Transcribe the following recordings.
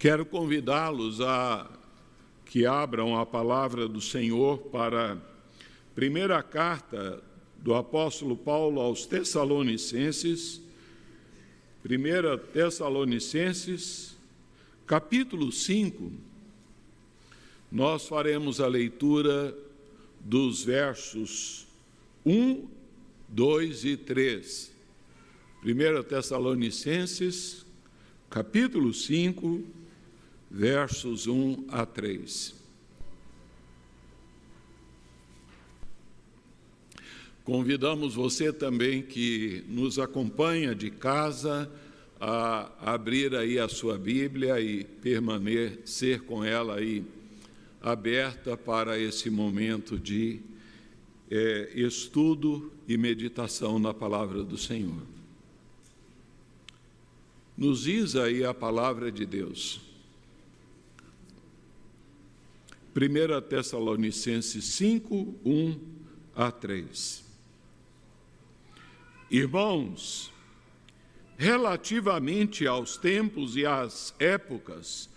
Quero convidá-los a que abram a palavra do Senhor para a primeira carta do apóstolo Paulo aos Tessalonicenses, 1 Tessalonicenses, capítulo 5. Nós faremos a leitura dos versos 1, 2 e 3. 1 Tessalonicenses, capítulo 5, versos 1 a 3. Convidamos você também que nos acompanha de casa a abrir aí a sua Bíblia e permanecer com ela aí aberta para esse momento de é, estudo e meditação na palavra do Senhor. Nos diz aí a palavra de Deus. 1 Tessalonicenses 5, 1 a 3. Irmãos, relativamente aos tempos e às épocas,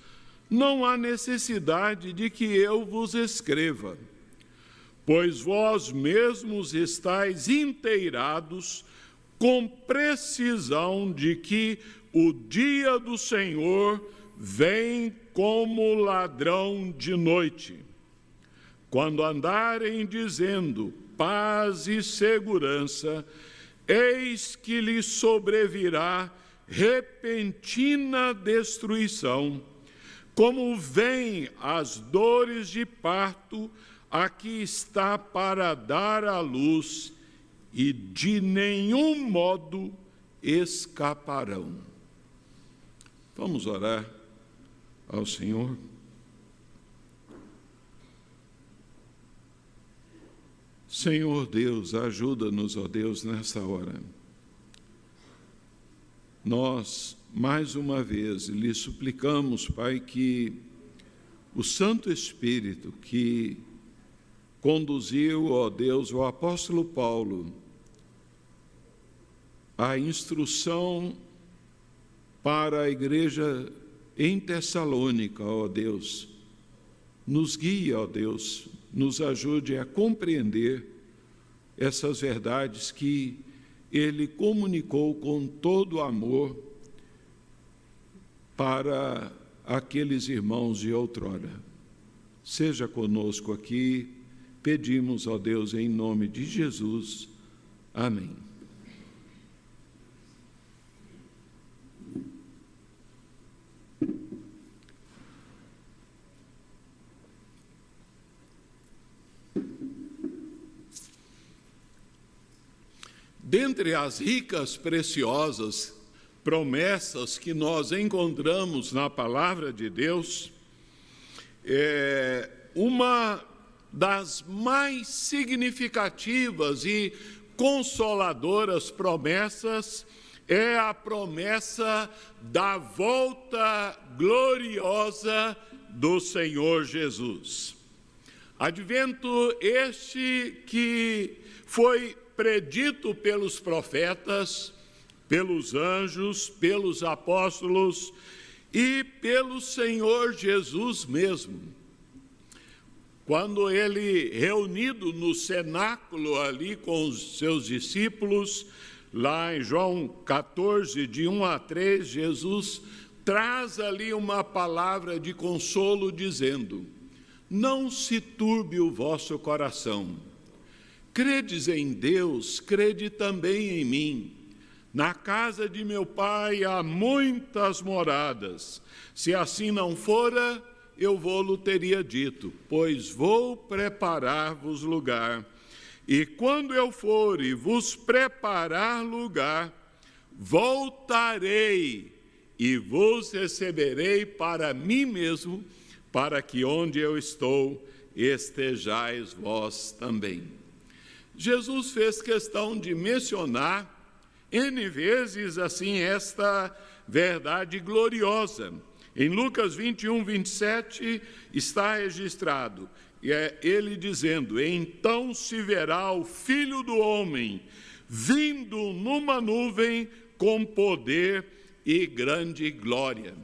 não há necessidade de que eu vos escreva, pois vós mesmos estáis inteirados com precisão de que o dia do Senhor vem como ladrão de noite. Quando andarem dizendo paz e segurança, eis que lhes sobrevirá repentina destruição, como vêm as dores de parto, aqui está para dar à luz, e de nenhum modo escaparão. Vamos orar ao Senhor. Senhor Deus, ajuda-nos, ó Deus, nessa hora. Nós, mais uma vez, lhe suplicamos, Pai, que o Santo Espírito que conduziu, ó Deus, o apóstolo Paulo a instrução para a igreja em Tessalônica, ó Deus. Nos guie, ó Deus, nos ajude a compreender essas verdades que ele comunicou com todo amor para aqueles irmãos de outrora. Seja conosco aqui, pedimos, ó Deus, em nome de Jesus. Amém. Dentre as ricas, preciosas promessas que nós encontramos na palavra de Deus, é uma das mais significativas e consoladoras promessas é a promessa da volta gloriosa do Senhor Jesus. Advento este que foi predito pelos profetas, pelos anjos, pelos apóstolos e pelo Senhor Jesus mesmo. Quando ele, reunido no cenáculo ali com os seus discípulos, lá em João 14, de 1 a 3, Jesus traz ali uma palavra de consolo, dizendo: Não se turbe o vosso coração Credes em Deus, crede também em mim. Na casa de meu pai há muitas moradas. Se assim não fora, eu vou-lo teria dito, pois vou preparar-vos lugar. E quando eu for e vos preparar lugar, voltarei e vos receberei para mim mesmo, para que onde eu estou estejais vós também. Jesus fez questão de mencionar N vezes assim esta verdade gloriosa. Em Lucas 21, 27 está registrado, e é ele dizendo: Então se verá o Filho do Homem vindo numa nuvem com poder e grande glória.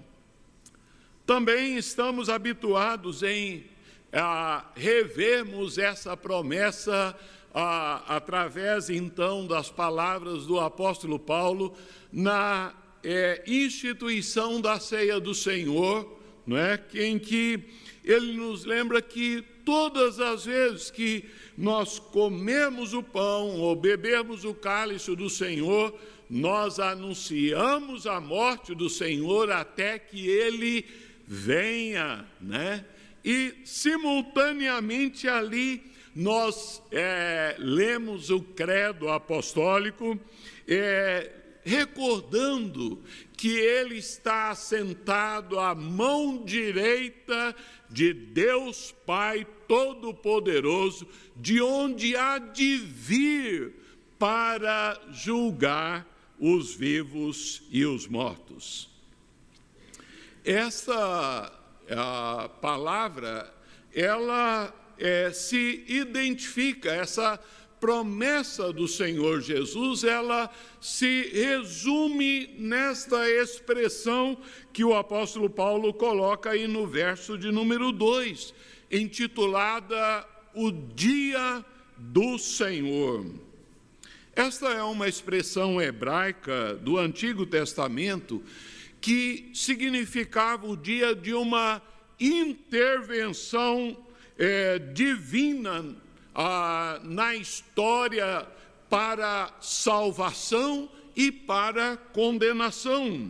também estamos habituados em a, revermos essa promessa através então das palavras do apóstolo Paulo na é, instituição da ceia do Senhor, não é? em que ele nos lembra que todas as vezes que nós comemos o pão ou bebemos o cálice do Senhor, nós anunciamos a morte do Senhor até que ele venha, né? E simultaneamente ali nós é, lemos o credo apostólico, é, recordando que ele está sentado à mão direita de Deus Pai Todo-Poderoso, de onde há de vir para julgar os vivos e os mortos. Essa palavra, ela é, se identifica, essa promessa do Senhor Jesus, ela se resume nesta expressão que o apóstolo Paulo coloca aí no verso de número 2, intitulada O Dia do Senhor. Esta é uma expressão hebraica do Antigo Testamento que significava o dia de uma intervenção é, divina ah, na história para salvação e para condenação.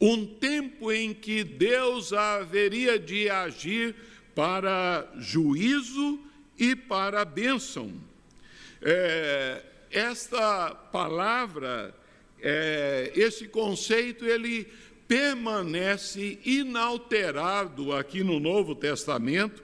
Um tempo em que Deus haveria de agir para juízo e para bênção. É, esta palavra, é, esse conceito, ele permanece inalterado aqui no Novo Testamento,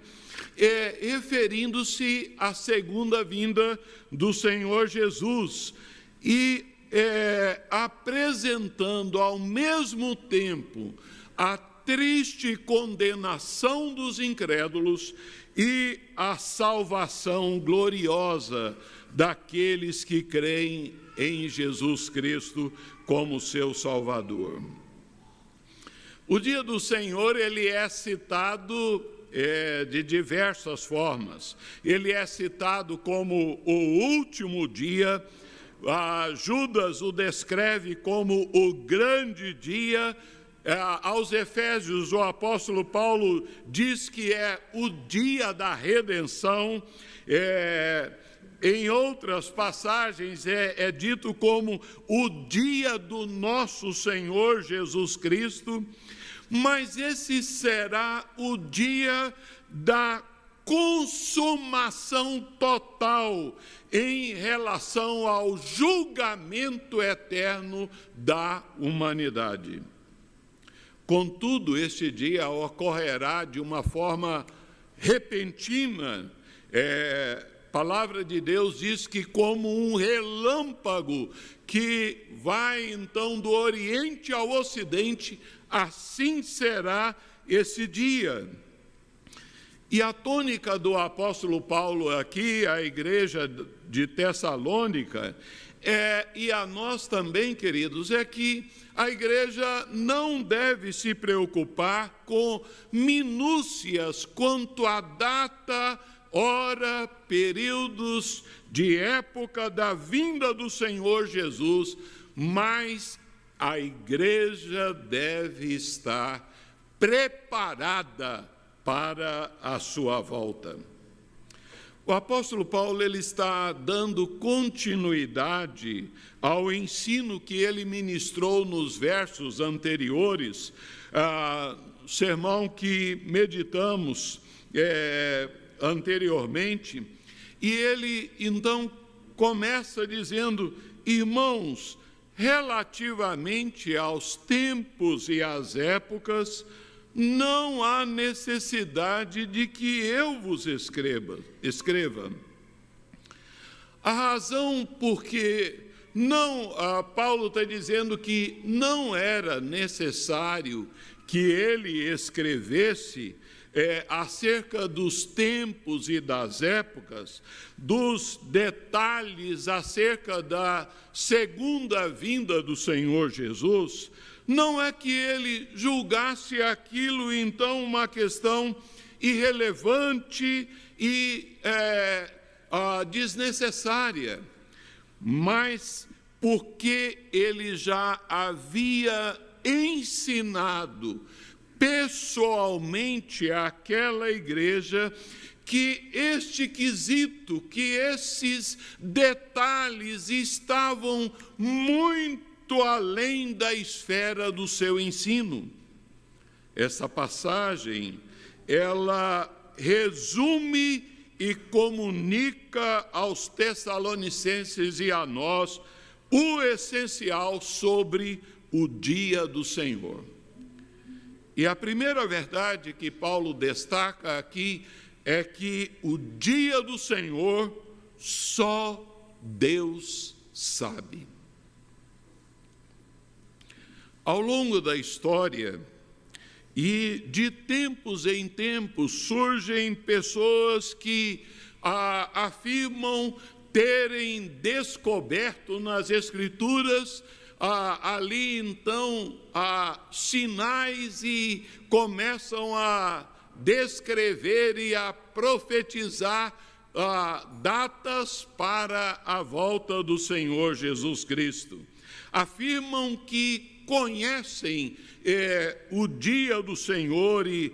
é, referindo-se à segunda vinda do Senhor Jesus e é, apresentando ao mesmo tempo a triste condenação dos incrédulos e a salvação gloriosa daqueles que creem em Jesus Cristo como seu Salvador. O dia do Senhor ele é citado é, de diversas formas. Ele é citado como o último dia. Ah, Judas o descreve como o grande dia. É, aos Efésios, o apóstolo Paulo diz que é o dia da redenção. É, em outras passagens é, é, dito como o dia do nosso Senhor Jesus Cristo, mas esse será o dia da consumação total em relação ao julgamento eterno da humanidade. Contudo, este dia ocorrerá de uma forma repentina, é, palavra de Deus diz que como um relâmpago que vai então do Oriente ao Ocidente, assim será esse dia. E a tônica do apóstolo Paulo aqui, a igreja de Tessalônica, é, e a nós também, queridos, é que a igreja não deve se preocupar com minúcias quanto à data hora, períodos de época da vinda do Senhor Jesus, mas a igreja deve estar preparada para a sua volta. O apóstolo Paulo ele está dando continuidade ao ensino que ele ministrou nos versos anteriores, ah, sermão que meditamos é, anteriormente, e ele então começa dizendo: irmãos, relativamente aos tempos e às épocas, não há necessidade de que eu vos escreva. escreva. A razão porque não, Paulo está dizendo que não era necessário que ele escrevesse é, acerca dos tempos e das épocas, dos detalhes acerca da segunda vinda do Senhor Jesus, não é que ele julgasse aquilo então uma questão irrelevante e é, desnecessária, mas porque ele já havia ensinado pessoalmente àquela igreja que este quesito, que esses detalhes estavam muito além da esfera do seu ensino. Essa passagem, ela resume e comunica aos Tessalonicenses e a nós o essencial sobre o dia do Senhor. E a primeira verdade que Paulo destaca aqui é que o dia do Senhor só Deus sabe. Ao longo da história, e de tempos em tempos surgem pessoas que ah, afirmam terem descoberto nas Escrituras ah, ali então ah, sinais e começam a descrever e a profetizar ah, datas para a volta do Senhor Jesus Cristo. Afirmam que conhecem eh, o dia do Senhor e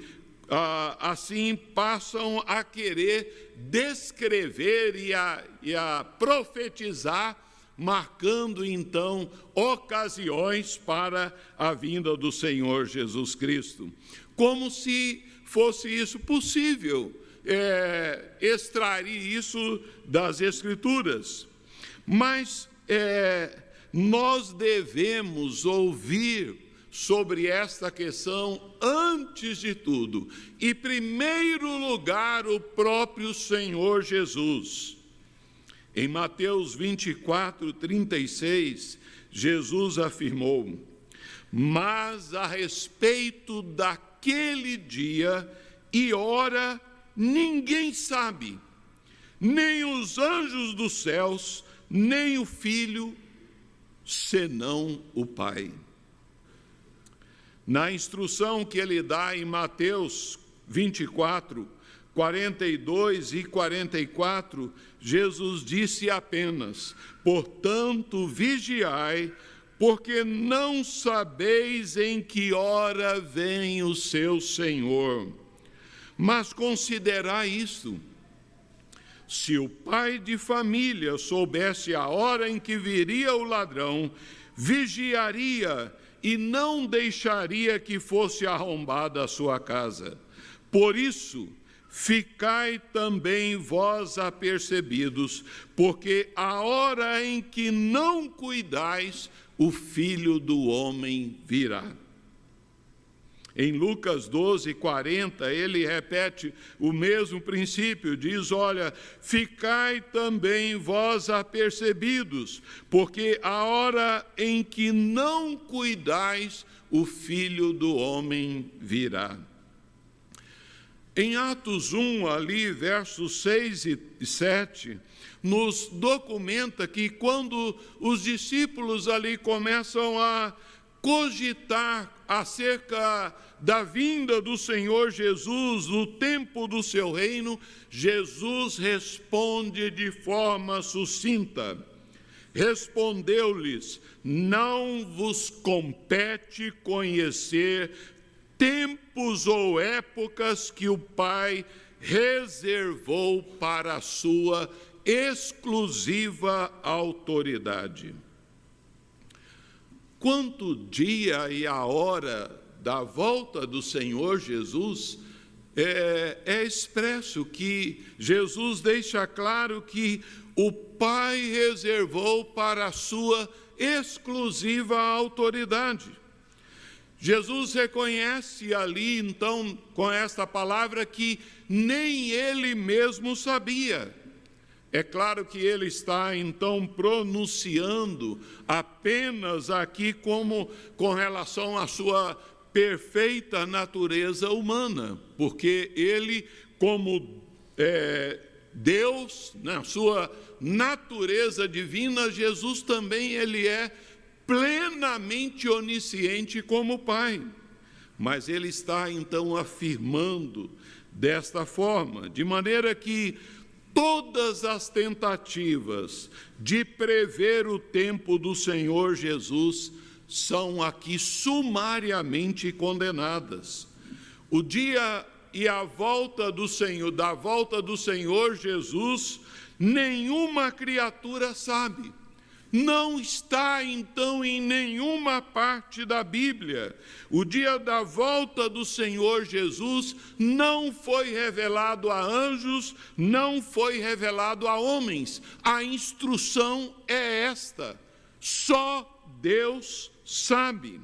ah, assim passam a querer descrever e a, e a profetizar, marcando então ocasiões para a vinda do Senhor Jesus Cristo. Como se fosse isso possível, é, extrair isso das Escrituras. Mas é, nós devemos ouvir sobre esta questão antes de tudo, e primeiro lugar o próprio Senhor Jesus. Em Mateus 24, 36, Jesus afirmou: Mas a respeito daquele dia e hora, ninguém sabe, nem os anjos dos céus, nem o filho, senão o Pai. Na instrução que ele dá em Mateus 24, 42 e 44, Jesus disse apenas: Portanto, vigiai, porque não sabeis em que hora vem o seu Senhor. Mas considerai isto: se o pai de família soubesse a hora em que viria o ladrão, vigiaria e não deixaria que fosse arrombada a sua casa. Por isso, ficai também vós apercebidos, porque a hora em que não cuidais, o filho do homem virá. Em Lucas 12, 40, ele repete o mesmo princípio, diz: Olha, ficai também vós apercebidos, porque a hora em que não cuidais, o filho do homem virá. Em Atos 1, ali, versos 6 e 7, nos documenta que quando os discípulos ali começam a cogitar acerca da vinda do Senhor Jesus, no tempo do seu reino, Jesus responde de forma sucinta. Respondeu-lhes: Não vos compete conhecer tempos ou épocas que o Pai reservou para a sua exclusiva autoridade quanto dia e a hora da volta do Senhor Jesus, é, é expresso que Jesus deixa claro que o Pai reservou para a sua exclusiva autoridade. Jesus reconhece ali, então, com esta palavra, que nem ele mesmo sabia. É claro que ele está então pronunciando apenas aqui como com relação à sua perfeita natureza humana, porque ele, como é, Deus, na sua natureza divina, Jesus também ele é plenamente onisciente como Pai. Mas ele está então afirmando desta forma, de maneira que todas as tentativas de prever o tempo do Senhor Jesus são aqui sumariamente condenadas. O dia e a volta do Senhor, da volta do Senhor Jesus, nenhuma criatura sabe. Não está então em nenhuma parte da Bíblia. O dia da volta do Senhor Jesus não foi revelado a anjos, não foi revelado a homens. A instrução é esta: só Deus sabe.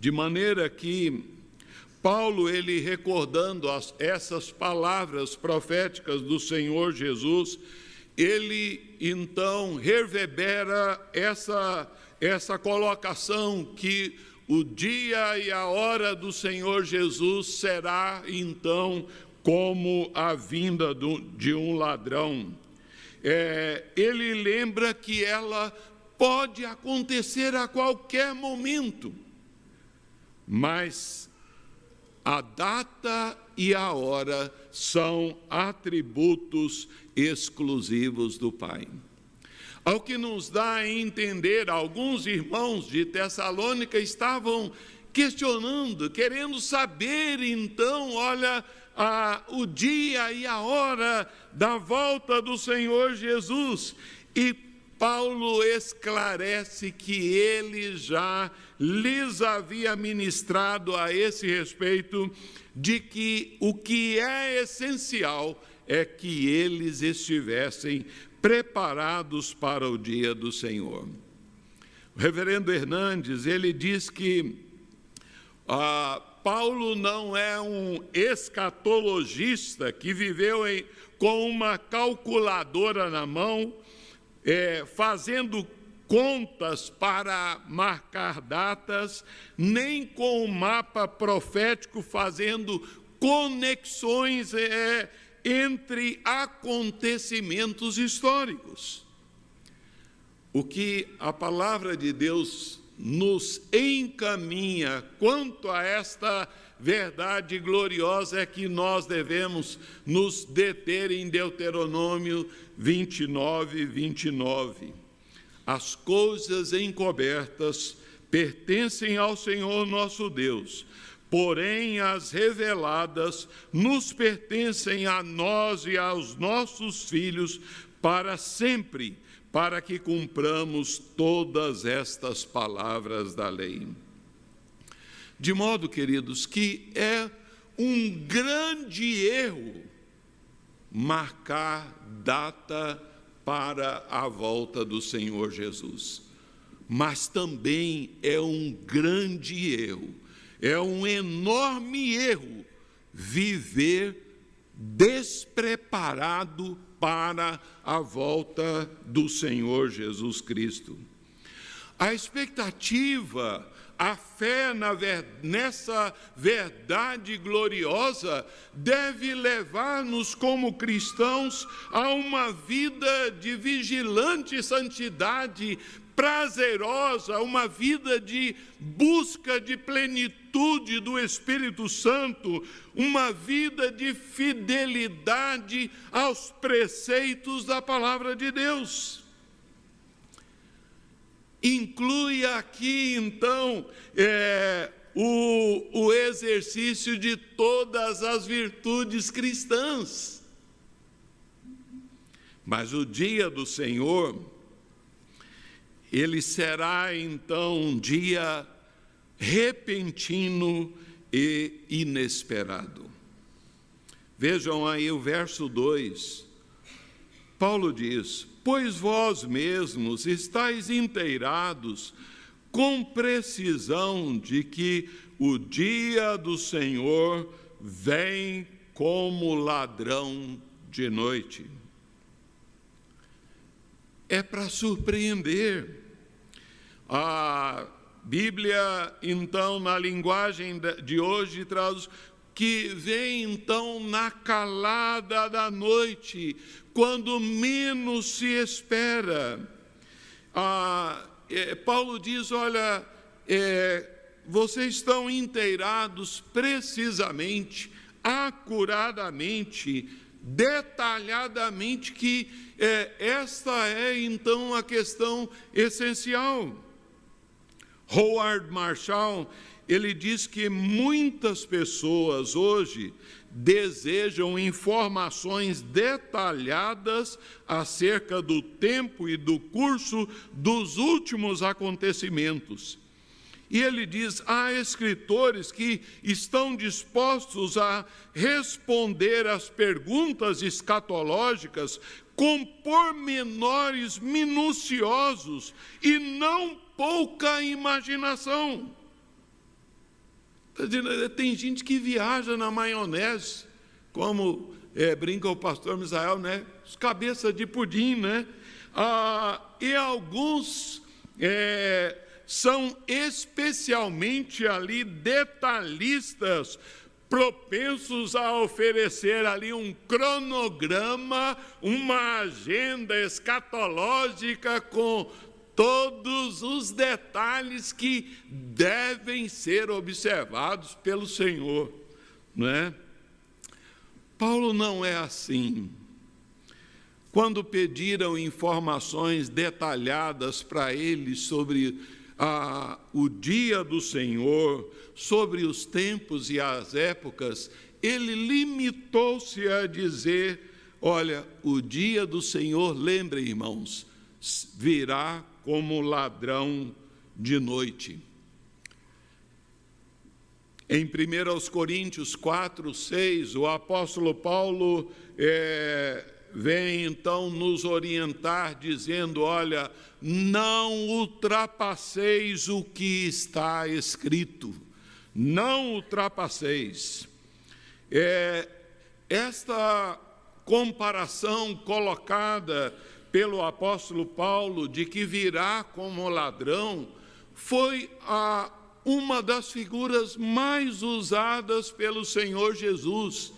De maneira que Paulo, ele recordando as, essas palavras proféticas do Senhor Jesus, ele então reverbera essa, essa colocação que o dia e a hora do Senhor Jesus será então como a vinda do, de um ladrão. É, ele lembra que ela pode acontecer a qualquer momento, mas a data e a hora são atributos exclusivos do Pai. Ao que nos dá a entender, alguns irmãos de Tessalônica estavam questionando, querendo saber então, olha, a, o dia e a hora da volta do Senhor Jesus. E Paulo esclarece que ele já lhes havia ministrado a esse respeito de que o que é essencial é que eles estivessem preparados para o dia do Senhor. O reverendo Hernandes, ele diz que ah, Paulo não é um escatologista que viveu em, com uma calculadora na mão é, fazendo contas para marcar datas, nem com o mapa profético fazendo conexões é, entre acontecimentos históricos. O que a palavra de Deus nos encaminha quanto a esta verdade gloriosa é que nós devemos nos deter em Deuteronômio 29, 29. As coisas encobertas pertencem ao Senhor nosso Deus, porém as reveladas nos pertencem a nós e aos nossos filhos para sempre, para que cumpramos todas estas palavras da lei. De modo, queridos, que é um grande erro marcar data para a volta do Senhor Jesus. Mas também é um grande erro, é um enorme erro viver despreparado para a volta do Senhor Jesus Cristo. A expectativa a fé ver, nessa verdade gloriosa deve levar-nos, como cristãos, a uma vida de vigilante santidade prazerosa, uma vida de busca de plenitude do Espírito Santo, uma vida de fidelidade aos preceitos da palavra de Deus. Inclui aqui, então, é, o, o exercício de todas as virtudes cristãs. Mas o dia do Senhor, ele será então um dia repentino e inesperado. Vejam aí o verso 2. Paulo diz: pois vós mesmos estáis inteirados com precisão de que o dia do Senhor vem como ladrão de noite. É para surpreender. A Bíblia, então, na linguagem de hoje, traz que vem então na calada da noite, quando menos se espera. ah, é, Paulo diz: olha, é, vocês estão inteirados precisamente, acuradamente, detalhadamente, que é, esta é então a questão essencial. Howard Marshall, ele diz que muitas pessoas hoje desejam informações detalhadas acerca do tempo e do curso dos últimos acontecimentos. E ele diz: há escritores que estão dispostos a responder às perguntas escatológicas com pormenores minuciosos e não pouca imaginação. Tá eh, tem gente que viaja na maionese, como é, brinca o pastor Misael, né? Os cabeça de pudim, né? Ah, e alguns é, são especialmente ali detalhistas, propensos a oferecer ali um cronograma, uma agenda escatológica com todos os detalhes que devem ser observados pelo Senhor, não é? Paulo não é assim. Quando pediram informações detalhadas para ele sobre a, o dia do Senhor, sobre os tempos e as épocas, ele limitou-se a dizer: Olha, o dia do Senhor, lembrem, irmãos, virá como ladrão de noite. Em 1 Coríntios 4, 6, o apóstolo Paulo é, vem então nos orientar, dizendo: olha, não ultrapasseis o que está escrito, não ultrapasseis. É, esta comparação colocada pelo apóstolo Paulo de que virá como ladrão foi a, uma das figuras mais usadas pelo Senhor Jesus.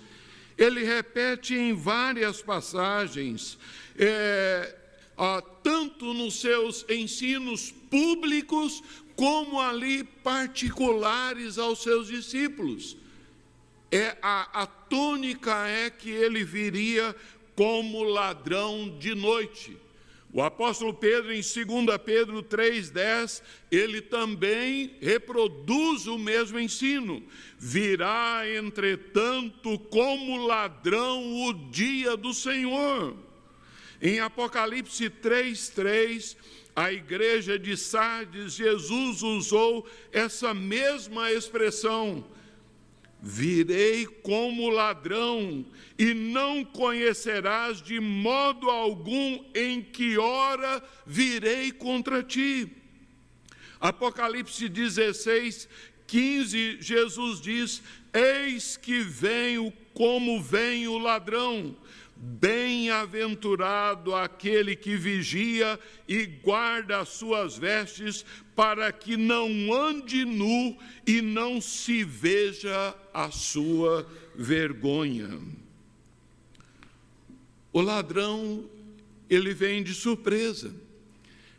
Ele repete em várias passagens, é, a, tanto nos seus ensinos públicos, como ali particulares aos seus discípulos. É, a, a tônica é que ele viria como ladrão de noite. O apóstolo Pedro, em 2 Pedro 3,10, ele também reproduz o mesmo ensino. Virá, entretanto, como ladrão o dia do Senhor. Em Apocalipse 3,3, a igreja de Sardes, Jesus usou essa mesma expressão virei como ladrão, e não conhecerás de modo algum em que hora virei contra ti. Apocalipse 16, 15, Jesus diz: Eis que venho como vem o ladrão. Bem-aventurado aquele que vigia e guarda as suas vestes, para que não ande nu e não se veja a sua vergonha. O ladrão, ele vem de surpresa.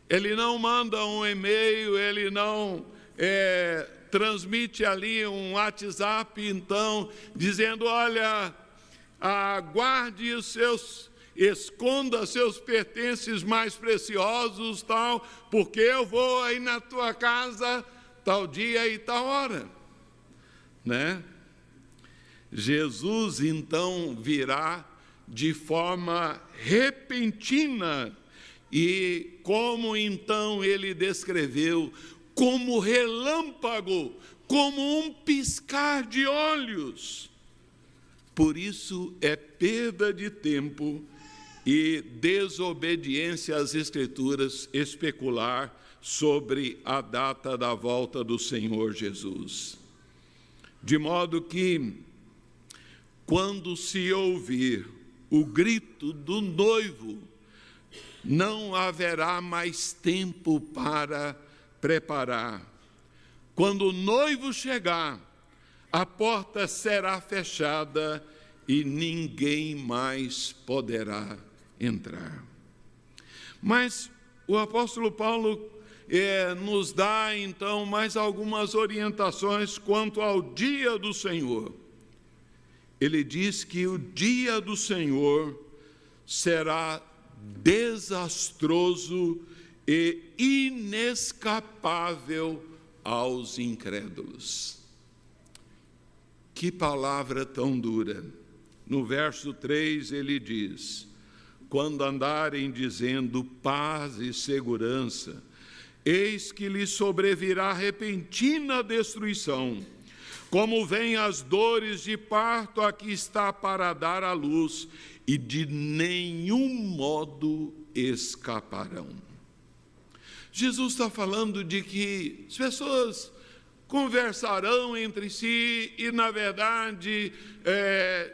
Ele não manda um e-mail, ele não é, transmite ali um WhatsApp, então, dizendo: olha aguarde os seus, esconda seus pertences mais preciosos, tal, porque eu vou aí na tua casa tal dia e tal hora, né? Jesus então virá de forma repentina e como então ele descreveu como relâmpago, como um piscar de olhos. Por isso é perda de tempo e desobediência às Escrituras especular sobre a data da volta do Senhor Jesus. De modo que, quando se ouvir o grito do noivo, não haverá mais tempo para preparar. Quando o noivo chegar, a porta será fechada e ninguém mais poderá entrar. Mas o apóstolo Paulo é, nos dá então mais algumas orientações quanto ao dia do Senhor. Ele diz que o dia do Senhor será desastroso e inescapável aos incrédulos. Que palavra tão dura. No verso 3 ele diz: Quando andarem dizendo paz e segurança, eis que lhes sobrevirá repentina destruição. Como vêm as dores de parto, aqui está para dar a luz, e de nenhum modo escaparão. Jesus está falando de que as pessoas conversarão entre si e, na verdade, é,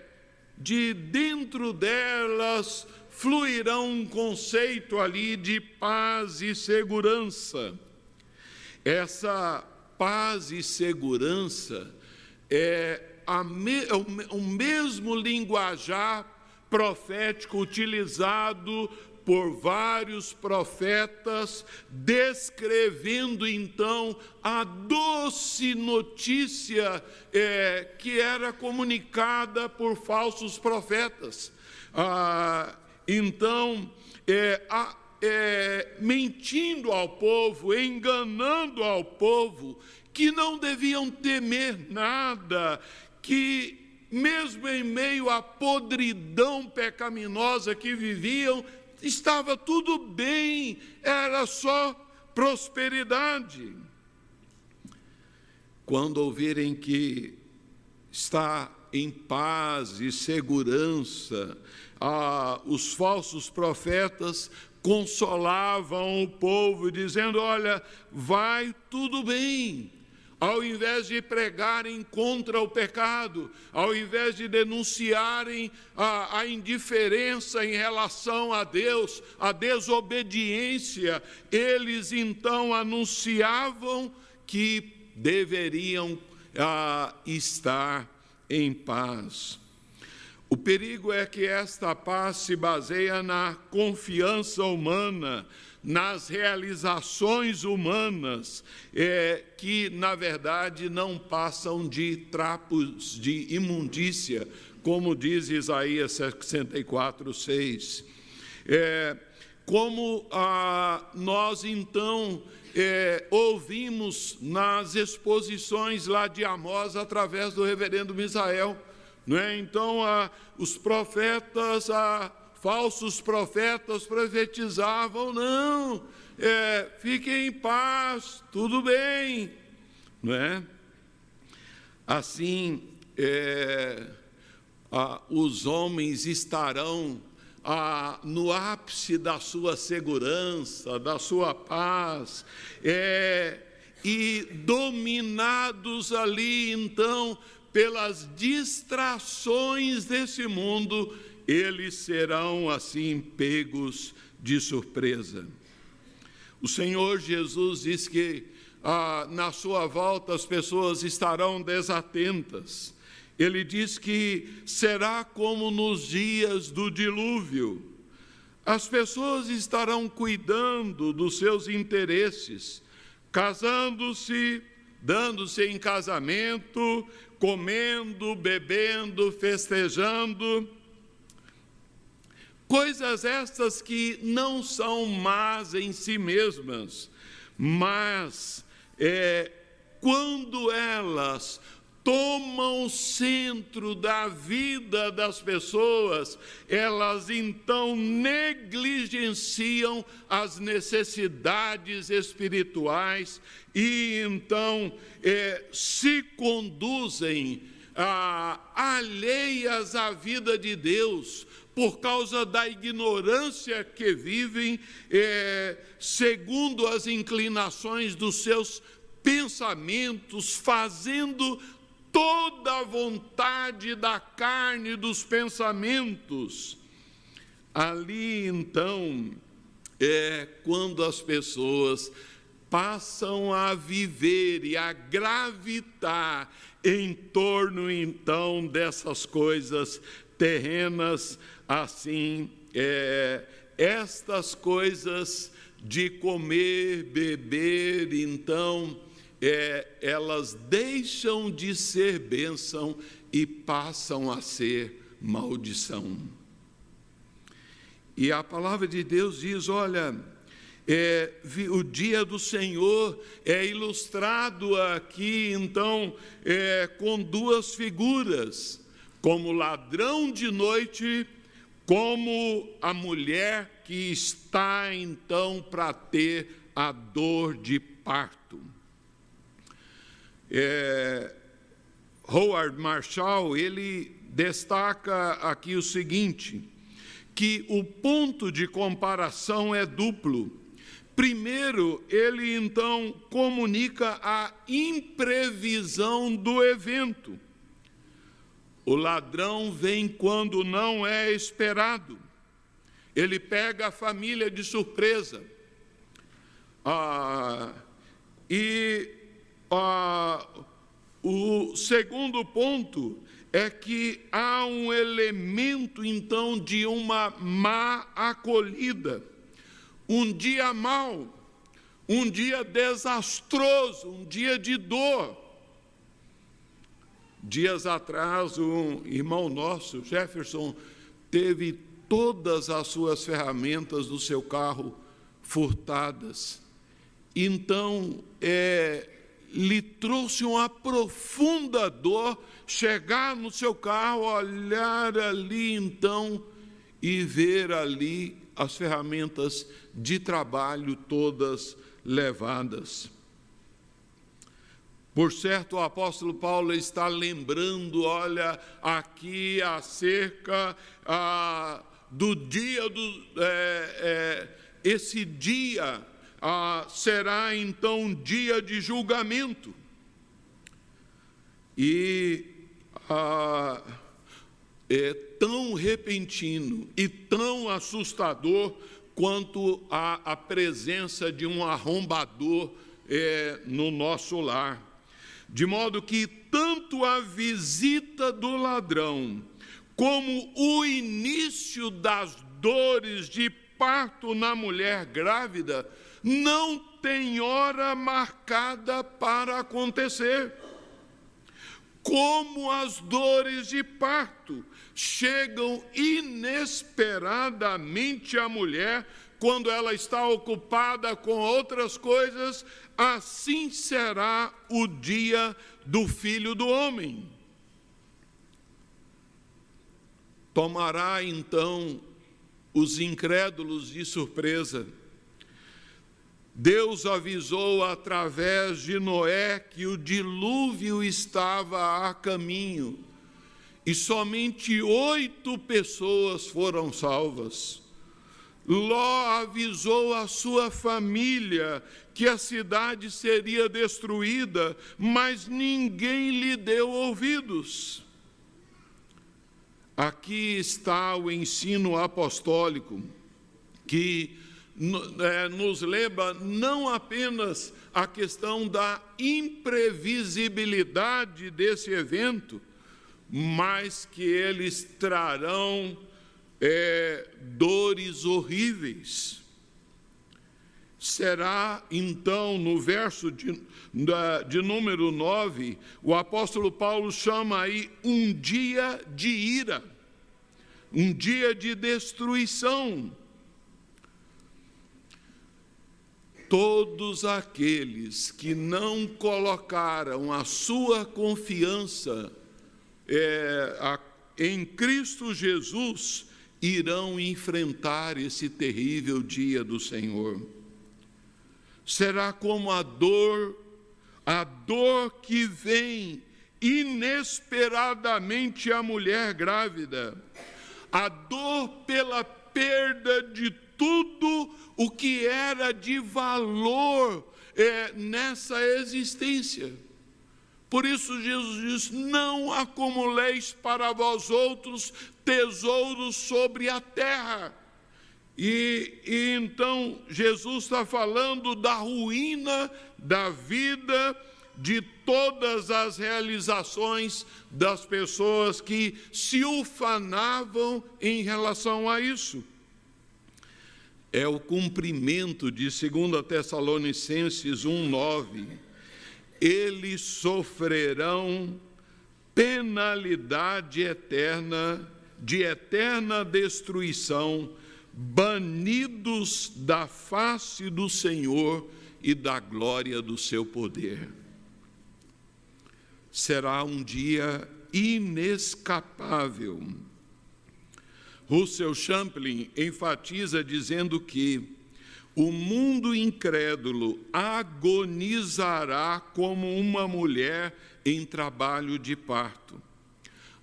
de dentro delas fluirá um conceito ali de paz e segurança. Essa paz e segurança é, me, é o, mesmo linguajar profético utilizado por vários profetas, descrevendo então a doce notícia é, que era comunicada por falsos profetas. Ah, então, é, a, é, mentindo ao povo, enganando ao povo, que não deviam temer nada, que mesmo em meio à podridão pecaminosa que viviam, estava tudo bem, era só prosperidade. Quando ouvirem que está em paz e segurança, ah, os falsos profetas consolavam o povo, dizendo: Olha, vai tudo bem, ao invés de pregarem contra o pecado, ao invés de denunciarem a, a, indiferença em relação a Deus, a desobediência, eles então anunciavam que deveriam a, estar em paz. O perigo é que esta paz se baseia na confiança humana, nas realizações humanas, é, que, na verdade, não passam de trapos de imundícia, como diz Isaías 64, 6. É, como ah, nós, então, é, ouvimos nas exposições lá de Amós, através do reverendo Misael, é? Então, os profetas, ah, falsos profetas profetizavam, não, é, fiquem em paz, tudo bem, não é? Assim, é, os homens estarão no ápice da sua segurança, da sua paz, é, e dominados ali, então, pelas distrações desse mundo, eles serão assim pegos de surpresa. O Senhor Jesus diz que ah, na sua volta as pessoas estarão desatentas. Ele diz que será como nos dias do dilúvio. As pessoas estarão cuidando dos seus interesses, casando-se, dando-se em casamento, comendo, bebendo, festejando Coisas estas que não são más em si mesmas, mas é, quando elas tomam o centro da vida das pessoas, elas então negligenciam as necessidades espirituais e então é, se conduzem ah, alheias à vida de Deus, por causa da ignorância que vivem, é, segundo as inclinações dos seus pensamentos, fazendo toda a vontade da carne dos pensamentos. Ali então é quando as pessoas passam a viver e a gravitar em torno então dessas coisas terrenas assim, é, estas coisas de comer, beber, então é, elas deixam de ser bênção e passam a ser maldição. E a palavra de Deus diz: olha, é, o dia do Senhor é ilustrado aqui, então, é, com duas figuras, como ladrão de noite, como a mulher que está, então, para ter a dor de parto. É, Howard Marshall, ele destaca aqui o seguinte, que o ponto de comparação é duplo. Primeiro, ele então comunica a imprevisão do evento. O ladrão vem quando não é esperado. Ele pega a família de surpresa. Ah, e ah, o segundo ponto é que há um elemento, então, de uma má acolhida um dia mau, um dia desastroso, um dia de dor. Dias atrás, um irmão nosso, Jefferson, teve todas as suas ferramentas do seu carro furtadas. Então, é, lhe trouxe uma profunda dor chegar no seu carro, olhar ali então e ver ali as ferramentas de trabalho todas levadas. Por certo, o apóstolo Paulo está lembrando, olha, aqui acerca ah, do dia do. É, é, esse dia ah, será então dia de julgamento. E ah, é tão repentino e tão assustador quanto a, a presença de um arrombador é, no nosso lar. De modo que tanto a visita do ladrão, como o início das dores de parto na mulher grávida, não tem hora marcada para acontecer. Como as dores de parto chegam inesperadamente à mulher quando ela está ocupada com outras coisas, assim será o dia do filho do homem. Tomará então os incrédulos de surpresa. Deus avisou através de Noé que o dilúvio estava a caminho e somente oito pessoas foram salvas. Ló avisou a sua família que a cidade seria destruída, mas ninguém lhe deu ouvidos. Aqui está o ensino apostólico, que é, nos leva não apenas a questão da imprevisibilidade desse evento, mas que eles trarão é, dores horríveis. Será então, no verso de, de número 9, o apóstolo Paulo chama aí um dia de ira, um dia de destruição. Todos aqueles que não colocaram a sua confiança é, a, em Cristo Jesus irão enfrentar esse terrível dia do Senhor. Será como a dor, a dor que vem inesperadamente à mulher grávida, a dor pela perda de tudo o que era de valor é, nessa existência. Por isso Jesus diz: Não acumuleis para vós outros tesouros sobre a terra. E, e então Jesus está falando da ruína da vida de todas as realizações das pessoas que se ufanavam em relação a isso. é o cumprimento de 2 Tessalonicenses 1,9. Eles sofrerão penalidade eterna, de eterna destruição, banidos da face do Senhor e da glória do seu poder. Será um dia inescapável. Russell Champlin enfatiza dizendo que o mundo incrédulo agonizará como uma mulher em trabalho de parto.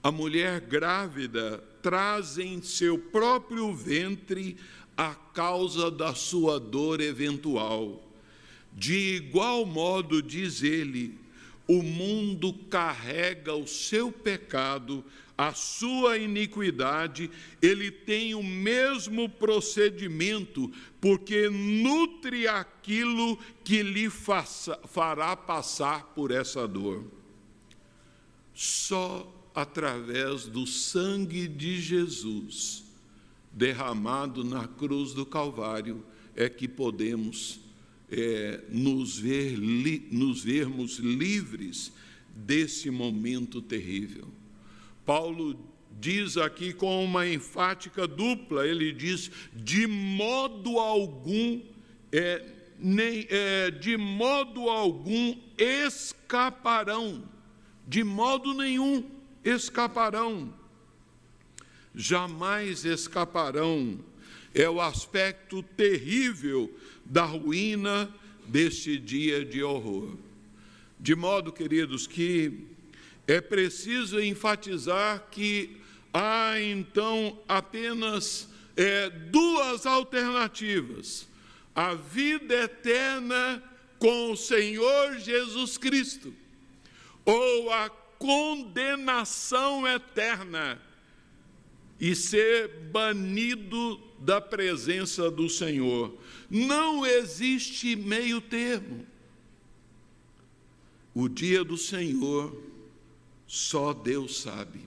A mulher grávida traz em seu próprio ventre a causa da sua dor eventual. De igual modo, diz ele, o mundo carrega o seu pecado, a sua iniquidade, ele tem o mesmo procedimento, porque nutre aquilo que lhe faça, fará passar por essa dor. Só através do sangue de Jesus derramado na cruz do Calvário é que podemos é, nos, ver, li, nos vermos livres desse momento terrível. Paulo diz aqui com uma enfática dupla, ele diz: de modo algum, é, nem, é, de modo algum escaparão, de modo nenhum escaparão, jamais escaparão. É o aspecto terrível da ruína deste dia de horror. De modo, queridos, que é preciso enfatizar que há então apenas é, duas alternativas: a vida eterna com o Senhor Jesus Cristo, ou a condenação eterna e ser banido da presença do Senhor. Não existe meio termo. O dia do Senhor, só Deus sabe.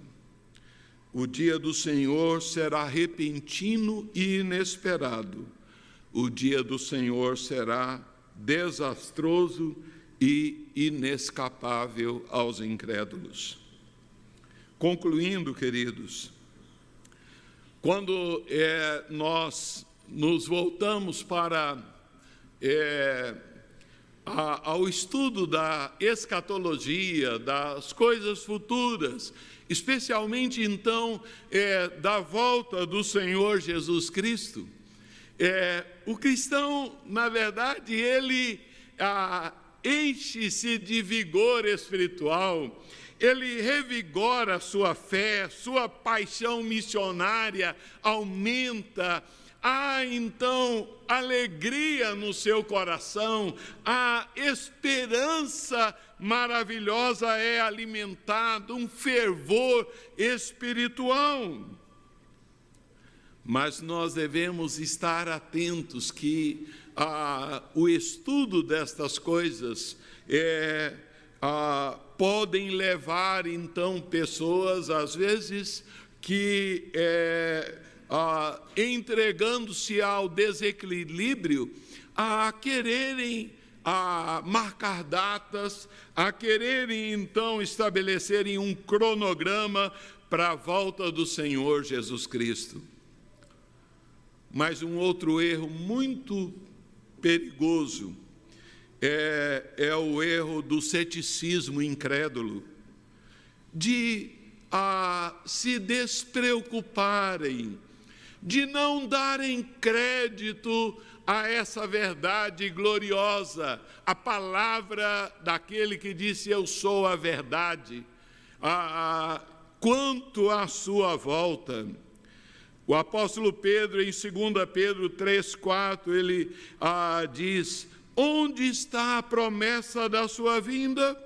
O dia do Senhor será repentino e inesperado. O dia do Senhor será desastroso e inescapável aos incrédulos. Concluindo, queridos, quando é, nós nos voltamos para é, a, ao estudo da escatologia, das coisas futuras, especialmente então é, da volta do Senhor Jesus Cristo, é, o cristão, na verdade, ele enche-se de vigor espiritual ele revigora sua fé, sua paixão missionária aumenta. Há então alegria no seu coração, a esperança maravilhosa é alimentada, um fervor espiritual. Mas nós devemos estar atentos que o estudo destas coisas é, podem levar então pessoas, às vezes, que é, entregando-se ao desequilíbrio, a quererem a marcar datas, a quererem então estabelecerem um cronograma para a volta do Senhor Jesus Cristo. Mas um outro erro muito perigoso é, é o erro do ceticismo incrédulo, de a, se despreocuparem, de não darem crédito a essa verdade gloriosa, a palavra daquele que disse: Eu sou a verdade, a, a, quanto à sua volta. O apóstolo Pedro, em 2 Pedro 3, 4, ele ah, diz: Onde está a promessa da sua vinda?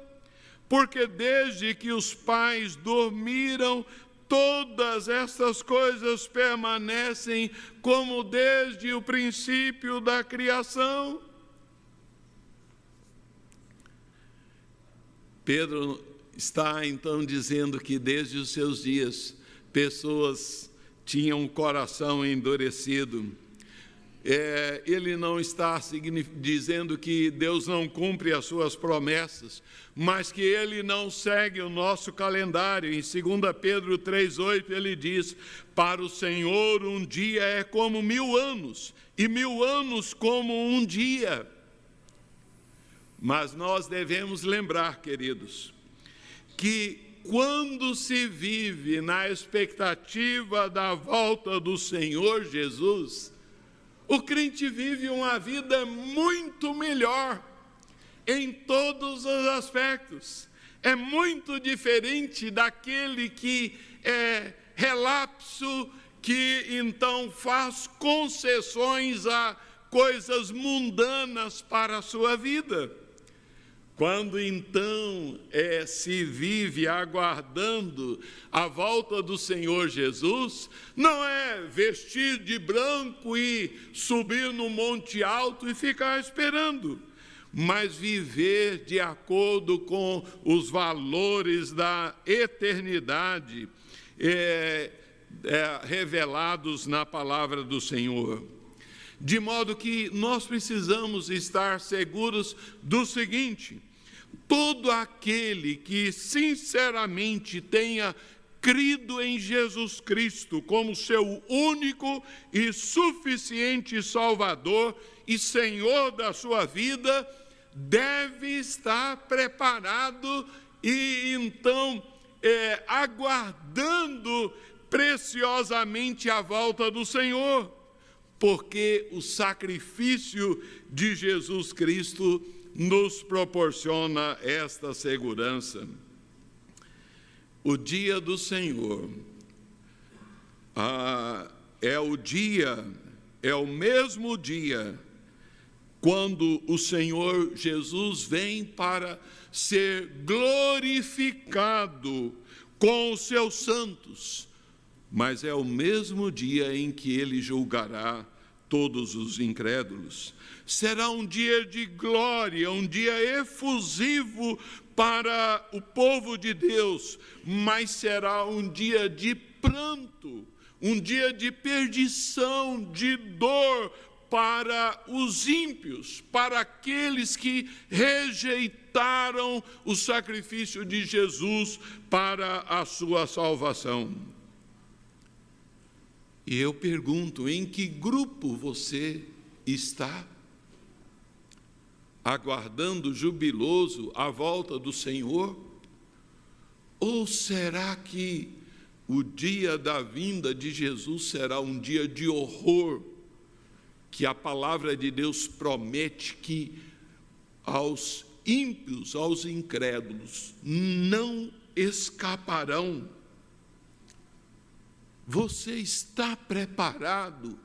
Porque desde que os pais dormiram, todas estas coisas permanecem como desde o princípio da criação. Pedro está então dizendo que desde os seus dias pessoas tinham o coração endurecido é, ele não está dizendo que Deus não cumpre as suas promessas, mas que ele não segue o nosso calendário. Em 2 Pedro 3,8 ele diz: Para o Senhor um dia é como mil anos, e mil anos como um dia. Mas nós devemos lembrar, queridos, que quando se vive na expectativa da volta do Senhor Jesus, o crente vive uma vida muito melhor em todos os aspectos. É muito diferente daquele que é relapso, que então faz concessões a coisas mundanas para a sua vida. Quando então é, se vive aguardando a volta do Senhor Jesus, não é vestir de branco e subir no monte alto e ficar esperando, mas viver de acordo com os valores da eternidade é, é, revelados na palavra do Senhor. De modo que nós precisamos estar seguros do seguinte: todo aquele que sinceramente tenha crido em Jesus Cristo como seu único e suficiente Salvador e Senhor da sua vida, deve estar preparado e então é, aguardando preciosamente a volta do Senhor, porque o sacrifício de Jesus Cristo nos proporciona esta segurança. O dia do Senhor ah, é o dia, é o mesmo dia quando o Senhor Jesus vem para ser glorificado com os seus santos, mas é o mesmo dia em que ele julgará todos os incrédulos. Será um dia de glória, um dia efusivo para o povo de Deus, mas será um dia de pranto, um dia de perdição, de dor para os ímpios, para aqueles que rejeitaram o sacrifício de Jesus para a sua salvação. E eu pergunto: em que grupo você está? Aguardando jubiloso a volta do Senhor? Ou será que o dia da vinda de Jesus será um dia de horror, que a palavra de Deus promete que aos ímpios, aos incrédulos, não escaparão você está preparado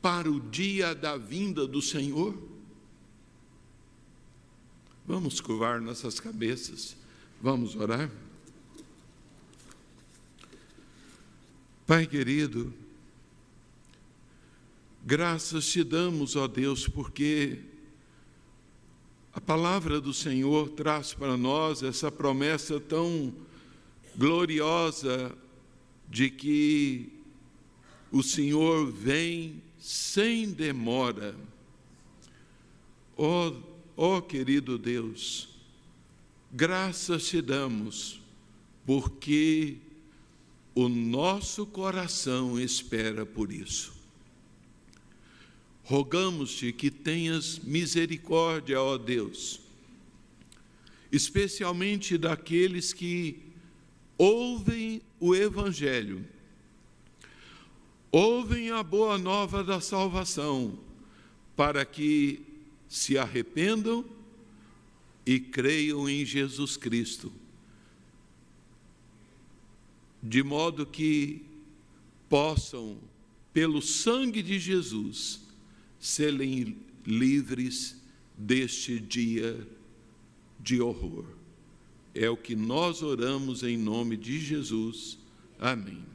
para o dia da vinda do Senhor? Vamos curvar nossas cabeças, vamos orar. Pai querido, graças te damos, ó Deus, porque a palavra do Senhor traz para nós essa promessa tão gloriosa de que o Senhor vem sem demora. Ó oh, oh, querido Deus, graças te damos, porque o nosso coração espera por isso. Rogamos-te que tenhas misericórdia, ó Deus, especialmente daqueles que ouvem o Evangelho, ouvem a boa nova da salvação, para que se arrependam e creiam em Jesus Cristo, de modo que possam, pelo sangue de Jesus, serem livres deste dia de horror. É o que nós oramos em nome de Jesus. Amém.